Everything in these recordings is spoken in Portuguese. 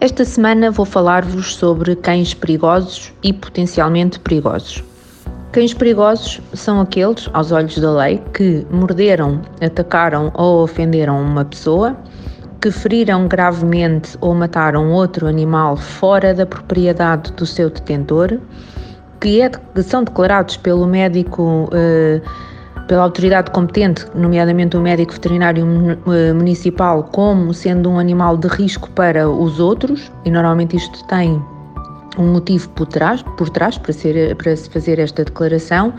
Esta semana vou falar-vos sobre cães perigosos e potencialmente perigosos. Cães perigosos são aqueles, aos olhos da lei, que morderam, atacaram ou ofenderam uma pessoa, que feriram gravemente ou mataram outro animal fora da propriedade do seu detentor, que, é, que são declarados pelo médico. Eh, pela autoridade competente, nomeadamente o médico veterinário eh, municipal, como sendo um animal de risco para os outros, e normalmente isto tem um motivo por trás, por trás para, ser, para se fazer esta declaração,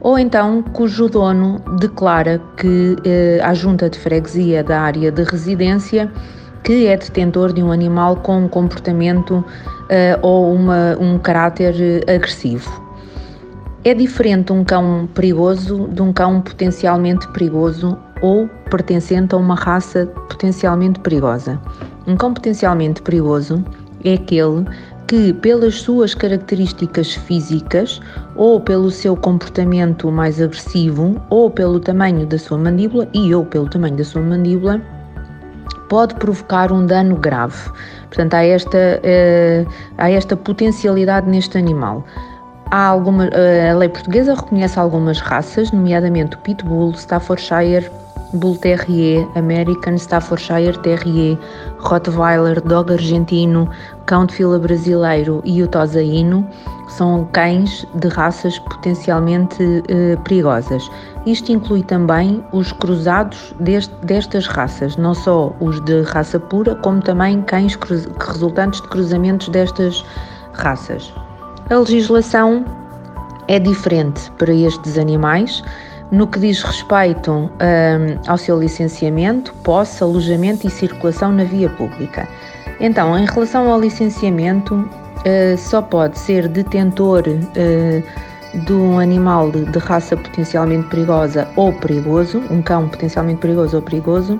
ou então cujo dono declara que eh, a junta de freguesia da área de residência que é detentor de um animal com um comportamento eh, ou uma, um caráter eh, agressivo. É diferente um cão perigoso de um cão potencialmente perigoso ou pertencente a uma raça potencialmente perigosa. Um cão potencialmente perigoso é aquele que, pelas suas características físicas, ou pelo seu comportamento mais agressivo, ou pelo tamanho da sua mandíbula, e ou pelo tamanho da sua mandíbula, pode provocar um dano grave. Portanto, há esta, uh, há esta potencialidade neste animal. Há alguma, eh, a lei portuguesa reconhece algumas raças, nomeadamente o Pitbull, Staffordshire, Bull Terrier, American Staffordshire Terrier, Rottweiler, Dog argentino, Cão de fila brasileiro e o Tosaíno, são cães de raças potencialmente eh, perigosas. Isto inclui também os cruzados deste, destas raças, não só os de raça pura, como também cães resultantes de cruzamentos destas raças. A legislação é diferente para estes animais no que diz respeito um, ao seu licenciamento, posse, alojamento e circulação na via pública. Então, em relação ao licenciamento, uh, só pode ser detentor uh, de um animal de, de, raça potencialmente perigosa ou perigoso, um cão potencialmente perigoso ou perigoso,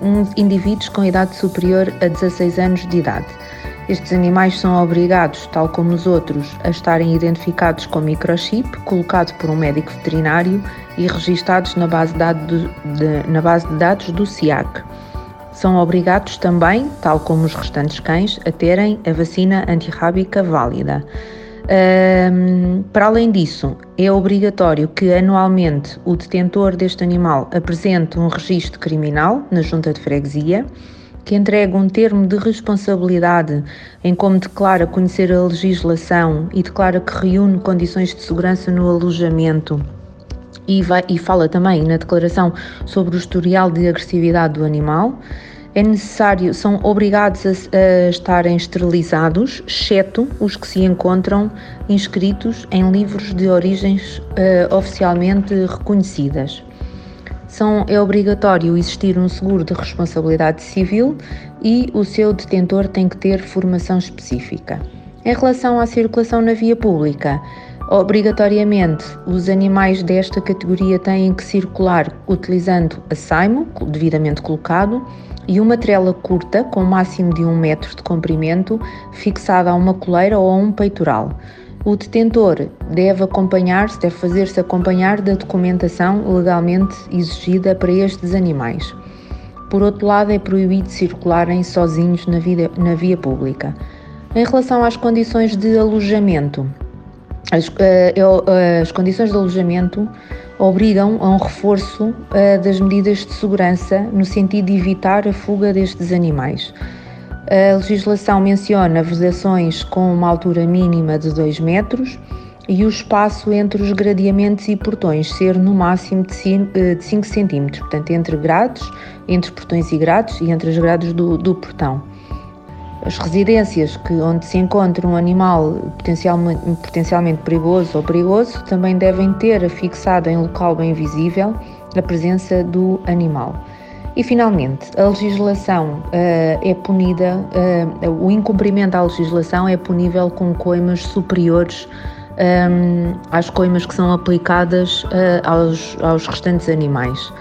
um, indivíduos com idade superior a 16 anos de idade. Estes animais são obrigados, tal como os outros, a estarem identificados com microchip, colocado por um médico veterinário e registados na base de dados do, de, na base de dados do SIAC. São obrigados também, tal como os restantes cães, a terem a vacina antirrábica válida. Um, para além disso, é obrigatório que anualmente o detentor deste animal apresente um registro criminal na junta de freguesia que entrega um termo de responsabilidade em como declara conhecer a legislação e declara que reúne condições de segurança no alojamento. E, vai, e fala também na declaração sobre o historial de agressividade do animal. É necessário, são obrigados a, a estarem esterilizados, exceto os que se encontram inscritos em livros de origens uh, oficialmente reconhecidas são, é obrigatório existir um seguro de responsabilidade civil e o seu detentor tem que ter formação específica. Em relação à circulação na via pública, obrigatoriamente os animais desta categoria têm que circular utilizando a saimo, devidamente colocado, e uma trela curta com máximo de um metro de comprimento, fixada a uma coleira ou a um peitoral. O detentor deve acompanhar-se, deve fazer-se acompanhar da documentação legalmente exigida para estes animais. Por outro lado, é proibido circularem sozinhos na, vida, na via pública. Em relação às condições de alojamento, as, uh, as condições de alojamento obrigam a um reforço uh, das medidas de segurança no sentido de evitar a fuga destes animais. A legislação menciona vedações com uma altura mínima de 2 metros e o espaço entre os gradeamentos e portões ser no máximo de 5 eh, centímetros, portanto entre grades, entre portões e grades e entre as grades do, do portão. As residências que, onde se encontra um animal potencialmente, potencialmente perigoso ou perigoso também devem ter afixado em local bem visível a presença do animal. E finalmente, a legislação uh, é punida, uh, o incumprimento à legislação é punível com coimas superiores um, às coimas que são aplicadas uh, aos, aos restantes animais.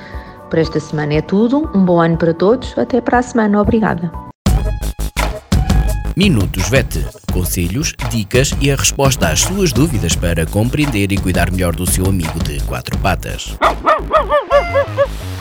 Por esta semana é tudo, um bom ano para todos, até para a semana, obrigada. Minutos VET. Conselhos, dicas e a resposta às suas dúvidas para compreender e cuidar melhor do seu amigo de quatro patas.